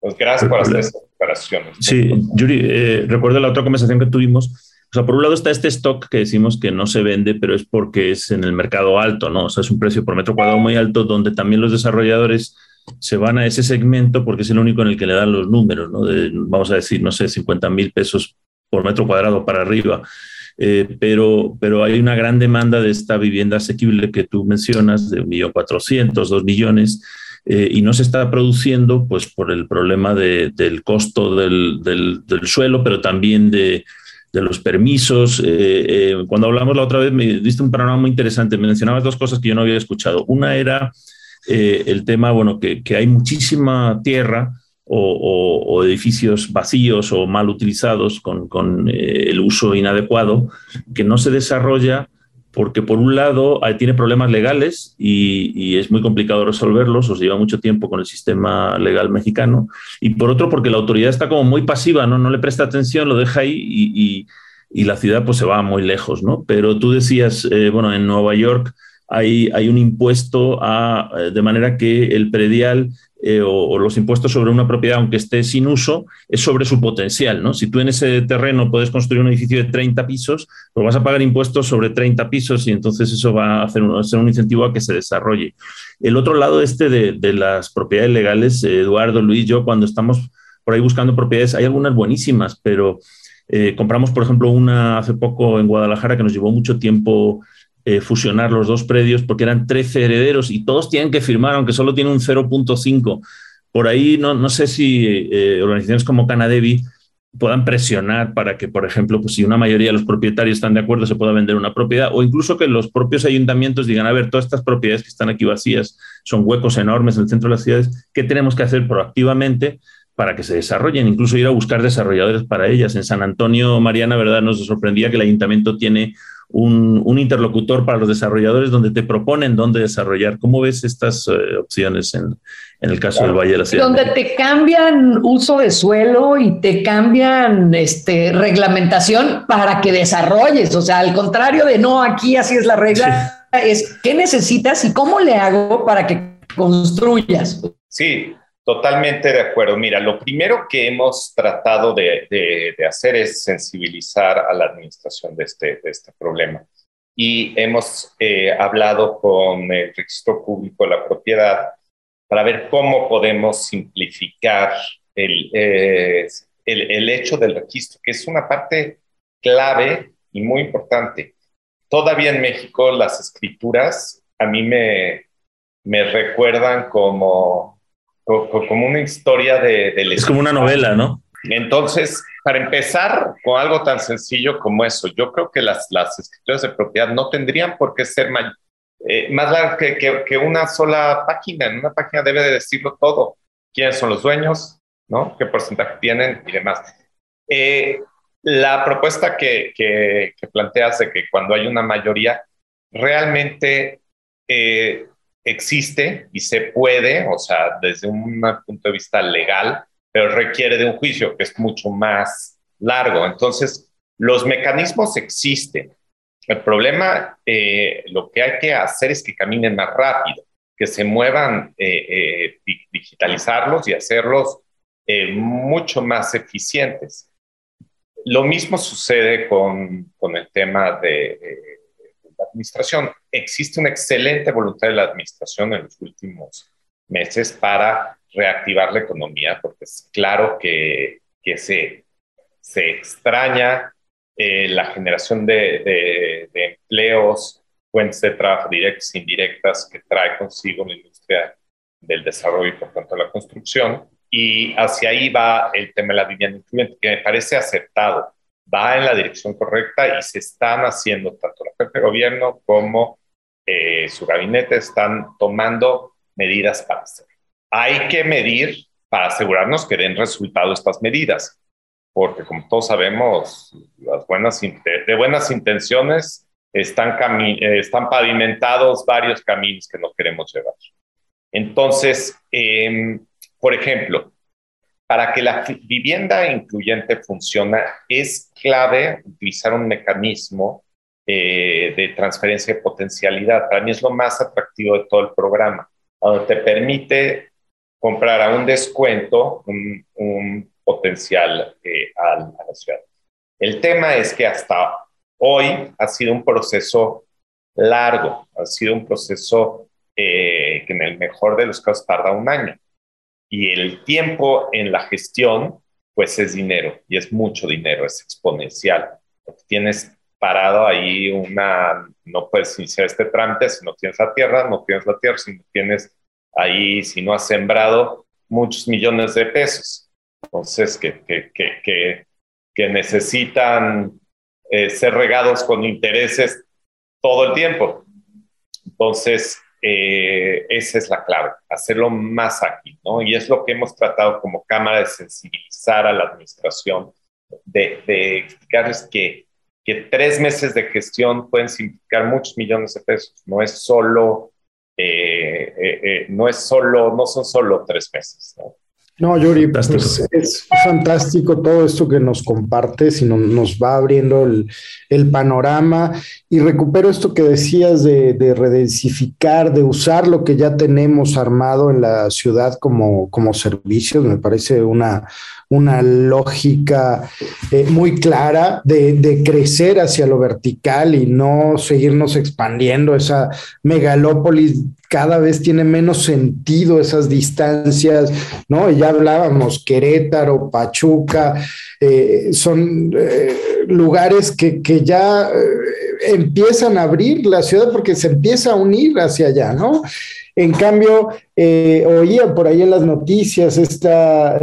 Pues gracias por hacer esta declaración. Sí, Yuri, eh, recuerdo la otra conversación que tuvimos. O sea, por un lado está este stock que decimos que no se vende, pero es porque es en el mercado alto, ¿no? O sea, es un precio por metro cuadrado muy alto, donde también los desarrolladores se van a ese segmento porque es el único en el que le dan los números, ¿no? vamos a decir, no sé, 50 mil pesos por metro cuadrado para arriba. Eh, pero, pero hay una gran demanda de esta vivienda asequible que tú mencionas, de 1.400.000, 2 millones, eh, y no se está produciendo pues, por el problema de, del costo del, del, suelo, pero también de, de los permisos. Eh, cuando hablamos la otra vez, me diste un panorama muy interesante. Me mencionabas dos cosas que yo no había escuchado. Una era el tema, bueno, que, que hay muchísima tierra o, edificios vacíos o mal utilizados con, eh, el uso inadecuado, que no se desarrolla porque por un lado tiene problemas legales y, es muy complicado resolverlos, os lleva mucho tiempo con el sistema legal mexicano, y por otro porque la autoridad está como muy pasiva, no, no le presta atención, lo deja ahí y, la ciudad pues se va muy lejos, ¿no? Pero tú decías, eh, bueno, en Nueva York hay, hay un impuesto a, eh, de manera que el predial eh, o, los impuestos sobre una propiedad, aunque esté sin uso, es sobre su potencial. ¿no? Si tú en ese terreno puedes construir un edificio de 30 pisos, pues vas a pagar impuestos sobre 30 pisos y entonces eso va a hacer un, ser un incentivo a que se desarrolle. El otro lado este de, las propiedades legales, Eduardo, Luis, yo cuando estamos por ahí buscando propiedades, hay algunas buenísimas, pero eh, compramos, por ejemplo, una hace poco en Guadalajara que nos llevó mucho tiempo eh, fusionar los dos predios porque eran 13 herederos y todos tienen que firmar, aunque solo tiene un 0.5. Por ahí no, no sé si eh, organizaciones como Canadevi puedan presionar para que, por ejemplo, pues si una mayoría de los propietarios están de acuerdo, se pueda vender una propiedad, o incluso que los propios ayuntamientos digan, a ver, todas estas propiedades que están aquí vacías son huecos enormes en el centro de las ciudades, ¿qué tenemos que hacer proactivamente para que se desarrollen? Incluso ir a buscar desarrolladores para ellas. En San Antonio, Mariana, ¿verdad? Nos sorprendía que el ayuntamiento tiene un, interlocutor para los desarrolladores donde te proponen dónde desarrollar. ¿Cómo ves estas eh, opciones en, el caso del Valle de la Ciudad? Donde te cambian uso de suelo y te cambian este, reglamentación para que desarrolles. O sea, al contrario de no, aquí así es la regla, es qué necesitas y cómo le hago para que construyas. Sí, Totalmente de acuerdo. Mira, lo primero que hemos tratado de, hacer es sensibilizar a la administración de este, este problema. Y hemos eh, hablado con el registro público de la propiedad para ver cómo podemos simplificar el, eh, el, el hecho del registro, que es una parte clave y muy importante. Todavía en México las escrituras a mí me, me recuerdan como, como una historia de, Es como una novela, ¿no? Entonces, para empezar con algo tan sencillo como eso, yo creo que las, las escrituras de propiedad no tendrían por qué ser eh, más largas que, que, una sola página. En una página debe de decirlo todo. ¿Quiénes son los dueños? ¿no? ¿Qué porcentaje tienen y demás? Eh, la propuesta que, que, planteas de que cuando hay una mayoría, realmente eh, existe y se puede, o sea, desde un punto de vista legal, pero requiere de un juicio que es mucho más largo. Entonces, los mecanismos existen. El problema, eh, lo que hay que hacer es que caminen más rápido, que se muevan, eh, eh, digitalizarlos y hacerlos mucho más eficientes. Lo mismo sucede con, con el tema de, la administración. Existe una excelente voluntad de la administración en los últimos meses para reactivar la economía, porque es claro que, que se, se extraña eh, la generación de, de, empleos, fuentes de trabajo directas e indirectas que trae consigo la industria del desarrollo y por tanto la construcción. Y hacia ahí va el tema de la vivienda incluyente, que me parece aceptado, va en la dirección correcta y se están haciendo, tanto la jefe de gobierno como eh, su gabinete están tomando medidas para hacerlo hay que medir para asegurarnos que den resultado estas medidas, porque como todos sabemos, las buenas, de buenas intenciones están, están pavimentados varios caminos que no queremos llevar. Entonces, em, por ejemplo, para que la vivienda incluyente funcione, es clave utilizar un mecanismo eh, de transferencia de potencialidad. Para mí es lo más atractivo de todo el programa, donde te permite comprar a un descuento un, potencial eh, a, la ciudad. El tema es que hasta hoy ha sido un proceso largo, ha sido un proceso eh, que en el mejor de los casos tarda un año. Y el tiempo en la gestión, pues es dinero, y es mucho dinero, es exponencial. Tienes parado ahí una, no puedes iniciar este trámite si no tienes la tierra, no tienes la tierra, si no tienes ahí si no has sembrado muchos millones de pesos. Entonces, que, que, que, que necesitan eh, ser regados con intereses todo el tiempo. Entonces, eh, esa es la clave, hacerlo más ágil, ¿no? Y es lo que hemos tratado como Cámara de sensibilizar a la administración, de, de explicarles que, que tres meses de gestión pueden significar muchos millones de pesos, no es solo eh, eh, eh, no es solo, no son solo tres meses. ¿no? Yuri, pues es fantástico todo esto que nos compartes y nos va abriendo el, panorama. Y recupero esto que decías de, de, redensificar, de usar lo que ya tenemos armado en la ciudad como, como servicios. Me parece una, una lógica eh, muy clara de, crecer hacia lo vertical y no seguirnos expandiendo. Esa megalópolis cada vez tiene menos sentido, esas distancias, ¿no? Ya hablábamos, Querétaro, Pachuca, eh, son eh, lugares que, que ya empiezan a abrir la ciudad porque se empieza a unir hacia allá, ¿no? En cambio, oía por ahí en las noticias esta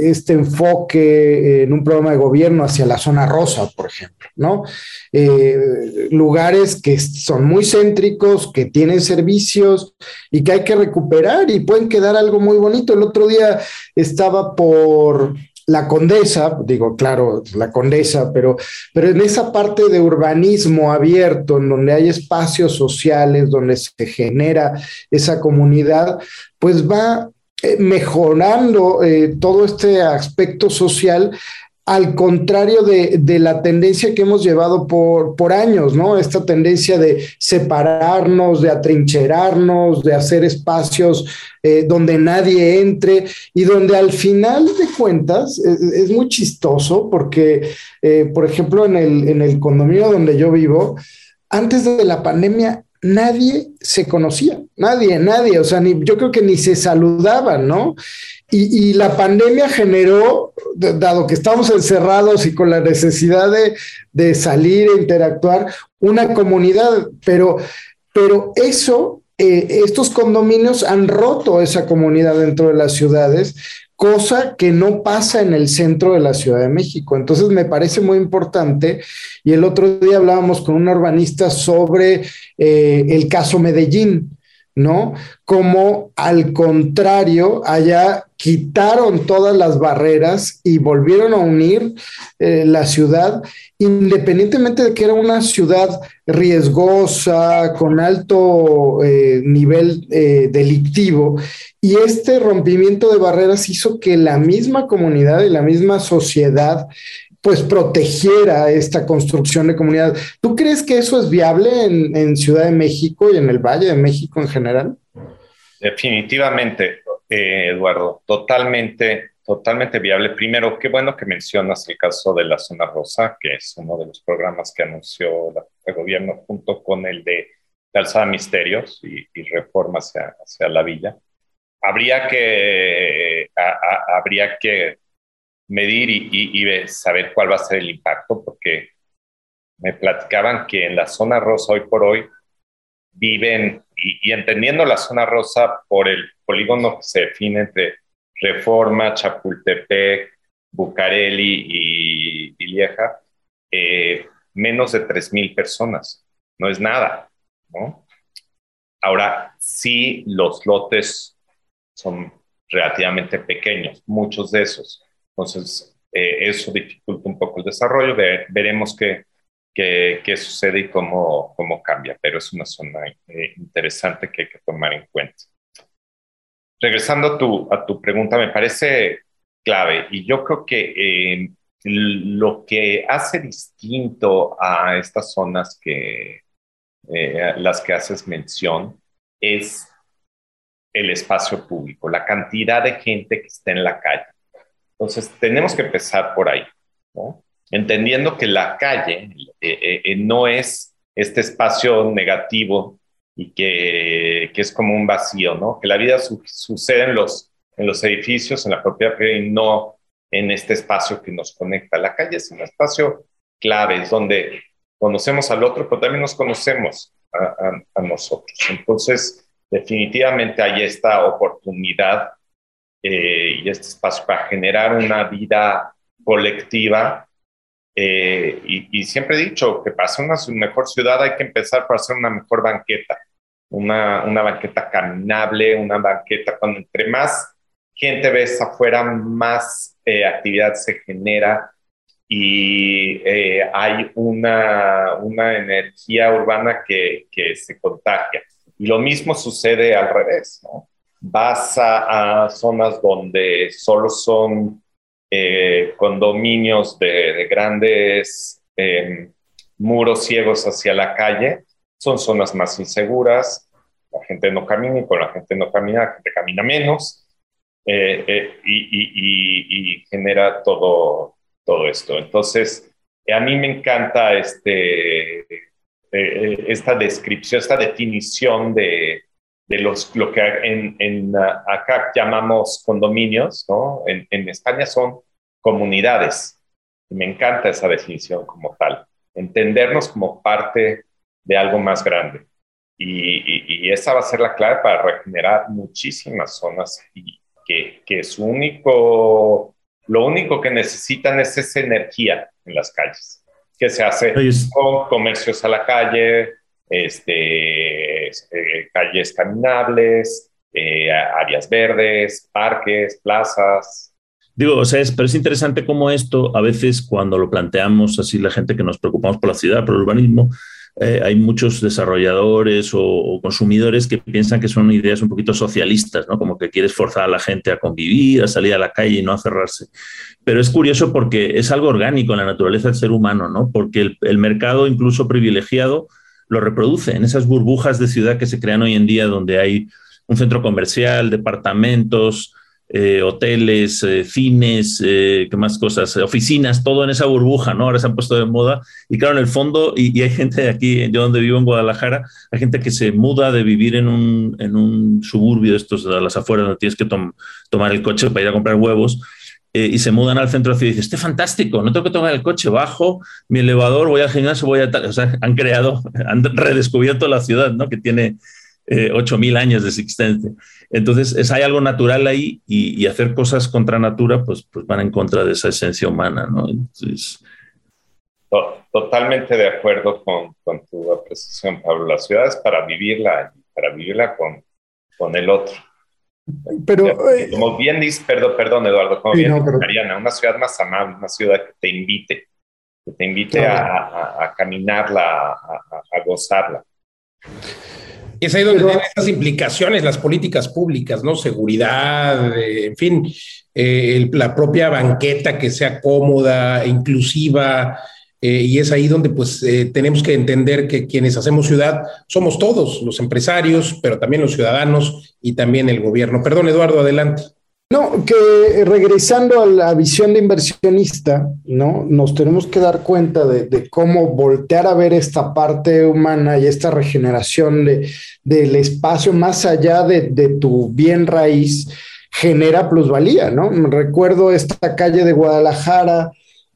este enfoque en un programa de gobierno hacia la zona rosa, por ejemplo, ¿no? Eh, lugares que son muy céntricos, que tienen servicios y que hay que recuperar y pueden quedar algo muy bonito. El otro día estaba por la condesa, digo, claro, la condesa, pero, pero en esa parte de urbanismo abierto, en donde hay espacios sociales, donde se genera esa comunidad, pues va mejorando eh, todo este aspecto social al contrario de, la tendencia que hemos llevado por, por, años, ¿no? Esta tendencia de separarnos, de atrincherarnos, de hacer espacios eh, donde nadie entre y donde al final de cuentas es, muy chistoso porque, por ejemplo, en el, en el condominio donde yo vivo, antes de la pandemia nadie se conocía, nadie, nadie, o sea, ni, yo creo que ni se saludaban, ¿no? Y, la pandemia generó, dado que estamos encerrados y con la necesidad de, salir e interactuar, una comunidad, pero, pero eso eh, estos condominios han roto esa comunidad dentro de las ciudades, cosa que no pasa en el centro de la Ciudad de México. Entonces me parece muy importante y el otro día hablábamos con un urbanista sobre eh, el caso Medellín. ¿No? Como al contrario, allá quitaron todas las barreras y volvieron a unir eh, la ciudad, independientemente de que era una ciudad riesgosa, con alto eh, nivel eh, delictivo. Y este rompimiento de barreras hizo que la misma comunidad y la misma sociedad pues protegiera esta construcción de comunidad. ¿Tú crees que eso es viable en, Ciudad de México y en el Valle de México en general? Definitivamente, eh, Eduardo, totalmente, totalmente viable. Primero, qué bueno que mencionas el caso de la zona rosa, que es uno de los programas que anunció el gobierno junto con el de Calzada Misterios y, reforma hacia, hacia, la villa. Habría que, habría que medir y, saber cuál va a ser el impacto, porque me platicaban que en la zona rosa hoy por hoy viven, y, entendiendo la zona rosa por el polígono que se define entre Reforma, Chapultepec, Bucareli y, Lieja, eh, menos de 3.000 personas. No es nada, ¿no? Ahora, sí, los lotes son relativamente pequeños, muchos de esos. Entonces, eh, eso dificulta un poco el desarrollo. veremos qué, qué, sucede y cómo, cómo cambia, pero es una zona eh, interesante que hay que tomar en cuenta. Regresando a tu, a tu pregunta, me parece clave y yo creo que eh, lo que hace distinto a estas zonas que las que haces mención es el espacio público, la cantidad de gente que está en la calle. Entonces, tenemos que empezar por ahí, ¿no? Entendiendo que la calle eh, eh, eh, no es este espacio negativo y que, que, es como un vacío, ¿no? Que la vida sucede en los, en los edificios, en la propiedad y no en este espacio que nos conecta. La calle es un espacio clave, es donde conocemos al otro, pero también nos conocemos a, a nosotros. Entonces, definitivamente hay esta oportunidad eh, y este espacio para generar una vida colectiva. Eh, y, siempre he dicho que para ser una mejor ciudad hay que empezar por hacer una mejor banqueta, una, una banqueta caminable, una banqueta cuando entre más gente ves afuera, más eh, actividad se genera y hay una, una energía urbana que, que se contagia. Y lo mismo sucede al revés, ¿no? Vas a, zonas donde solo son eh, condominios de, grandes em, muros ciegos hacia la calle, son zonas más inseguras, la gente no camina y con la gente no camina, la gente camina menos eh, eh, y, genera todo, todo esto. Entonces, a mí me encanta este, esta descripción, esta definición de, de los, lo que en, uh, acá llamamos condominios, ¿no? En, España son comunidades. Y me encanta esa definición como tal. Entendernos como parte de algo más grande. Y, esa va a ser la clave para regenerar muchísimas zonas y que, que su único, lo único que necesitan es esa energía en las calles, que se hace con comercios a la calle, este, eh, calles caminables, eh, áreas verdes, parques, plazas. Digo, o sea, es, pero es interesante cómo esto, a veces cuando lo planteamos así, la gente que nos preocupamos por la ciudad, por el urbanismo, eh, hay muchos desarrolladores o, consumidores que piensan que son ideas un poquito socialistas, ¿no? Como que quieres forzar a la gente a convivir, a salir a la calle y no a cerrarse. Pero es curioso porque es algo orgánico en la naturaleza del ser humano, ¿no? Porque el, el mercado, incluso privilegiado, lo reproduce en esas burbujas de ciudad que se crean hoy en día donde hay un centro comercial, departamentos, eh, hoteles, eh, cines, eh, ¿qué más cosas? oficinas, todo en esa burbuja, ¿no? Ahora se han puesto de moda. Y claro, en el fondo, y, hay gente aquí, yo donde vivo en Guadalajara, hay gente que se muda de vivir en un, en un suburbio de estos a las afueras, donde tienes que tomar el coche para ir a comprar huevos eh, y se mudan al centro de ciudad y dicen, este fantástico, no tengo que tomar el coche, bajo mi elevador, voy al gimnasio, voy a tal. O sea, han creado, han redescubierto la ciudad, ¿no? Que tiene eh, 8.000 años de existencia. Entonces, es, hay algo natural ahí y, hacer cosas contra natura, pues, pues van en contra de esa esencia humana, ¿no? Entonces, Totalmente de acuerdo con, con, tu apreciación, Pablo. La ciudad es para vivirla, para vivirla con, con el otro. Pero, eh, como bien dice, perdón, perdón, Eduardo, como bien dice Mariana, una ciudad más amable, una ciudad que te invite, que te invite a, a, caminarla, a, gozarla. Y es ahí donde tienen estas implicaciones las políticas públicas, ¿no? Seguridad, eh, en fin, eh, la propia banqueta que sea cómoda, inclusiva, eh, y es ahí donde pues tenemos que entender que quienes hacemos ciudad somos todos, los empresarios, pero también los ciudadanos y también el gobierno. Perdón, Eduardo, adelante. No, que regresando a la visión de inversionista, ¿no? Nos tenemos que dar cuenta de, cómo voltear a ver esta parte humana y esta regeneración de, del espacio más allá de, de tu bien raíz genera plusvalía, ¿no? Recuerdo esta calle de Guadalajara,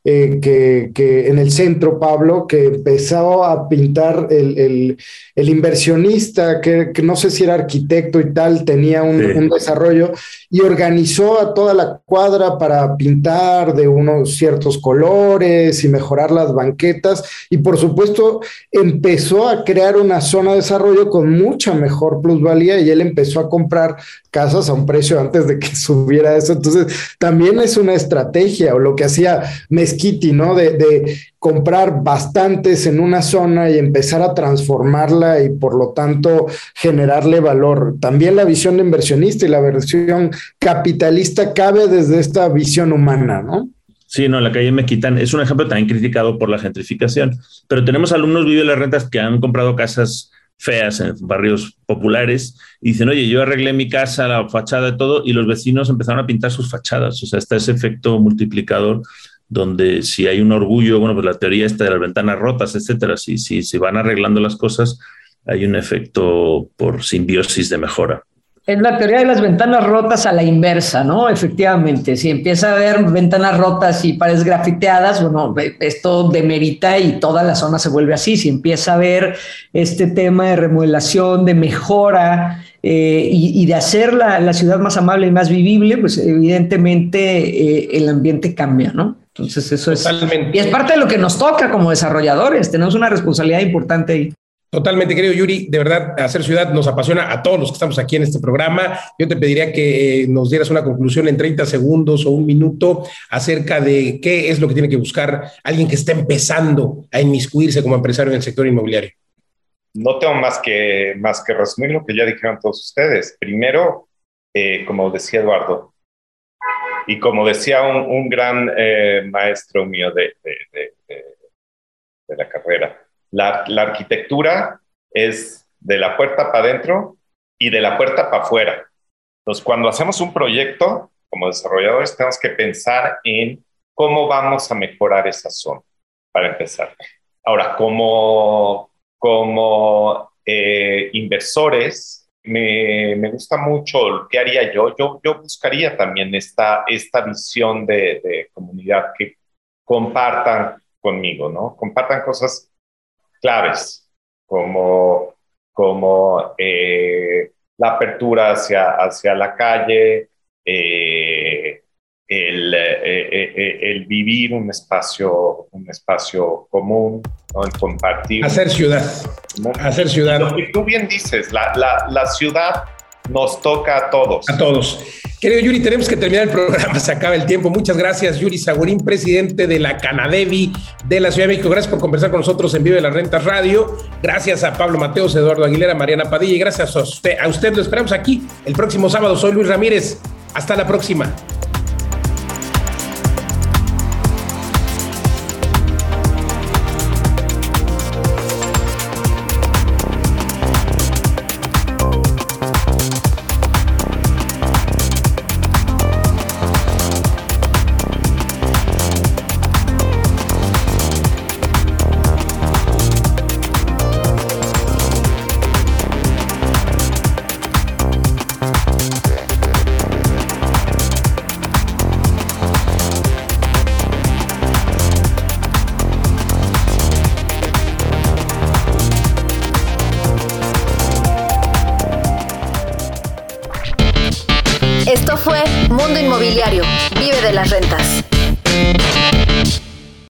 eh, que, en el centro, Pablo, que empezó a pintar el, inversionista, que, no sé si era arquitecto y tal, tenía un, desarrollo y organizó a toda la cuadra para pintar de unos ciertos colores y mejorar las banquetas. Y por supuesto, empezó a crear una zona de desarrollo con mucha mejor plusvalía y él empezó a comprar casas a un precio antes de que subiera eso. Entonces, también es una estrategia o lo que hacía Mesquiti, ¿no? De, de, comprar bastantes en una zona y empezar a transformarla y por lo tanto generarle valor. También la visión de inversionista y la versión capitalista cabe desde esta visión humana, ¿no? Sí, no, la calle Mequitán es un ejemplo también criticado por la gentrificación, pero tenemos alumnos vive las rentas que han comprado casas feas en barrios populares y dicen, oye, yo arreglé mi casa, la fachada y todo, y los vecinos empezaron a pintar sus fachadas. O sea, está ese efecto multiplicador donde si hay un orgullo, bueno, pues la teoría está de las ventanas rotas, etcétera, si, si se van arreglando las cosas, hay un efecto por simbiosis de mejora. Es la teoría de las ventanas rotas a la inversa, ¿no? Efectivamente, si empieza a haber ventanas rotas y paredes grafiteadas, bueno, esto demerita y toda la zona se vuelve así. Si empieza a haber este tema de remodelación, de mejora eh, y, de hacer la, ciudad más amable y más vivible, pues evidentemente eh, el ambiente cambia, ¿no? Entonces eso es... Y es parte de lo que nos toca como desarrolladores, tenemos una responsabilidad importante ahí. Totalmente, querido Yuri. De verdad, hacer ciudad nos apasiona a todos los que estamos aquí en este programa. Yo te pediría que eh, nos dieras una conclusión en 30 segundos o un minuto acerca de qué es lo que tiene que buscar alguien que está empezando a inmiscuirse como empresario en el sector inmobiliario. No tengo más que, más que resumir lo que ya dijeron todos ustedes. Primero, eh, como decía Eduardo, y como decía un, gran eh, maestro mío de, la carrera, la, arquitectura es de la puerta para adentro y de la puerta para afuera. Entonces, cuando hacemos un proyecto, como desarrolladores, tenemos que pensar en cómo vamos a mejorar esa zona, para empezar. Ahora, como, como eh, inversores, me, me, gusta mucho qué haría yo. Yo, yo buscaría también esta, esta visión de, comunidad que compartan conmigo, ¿no? Compartan cosas claves, como, como eh, la apertura hacia, hacia la calle, eh, el, eh, el, vivir un espacio, un espacio común, el compartir. Hacer ciudad. Hacer ciudad. lo que tú bien dices, la, la, la ciudad nos toca a todos. A todos. Querido Yuri, tenemos que terminar el programa, se acaba el tiempo. Muchas gracias, Yuri Sagurín, presidente de la Canadevi de la Ciudad de México. Gracias por conversar con nosotros en Vivo de las Rentas Radio. Gracias a Pablo Mateos, Eduardo Aguilera, Mariana Padilla y gracias a usted. A usted lo esperamos aquí el próximo sábado. Soy Luis Ramírez. Hasta la próxima.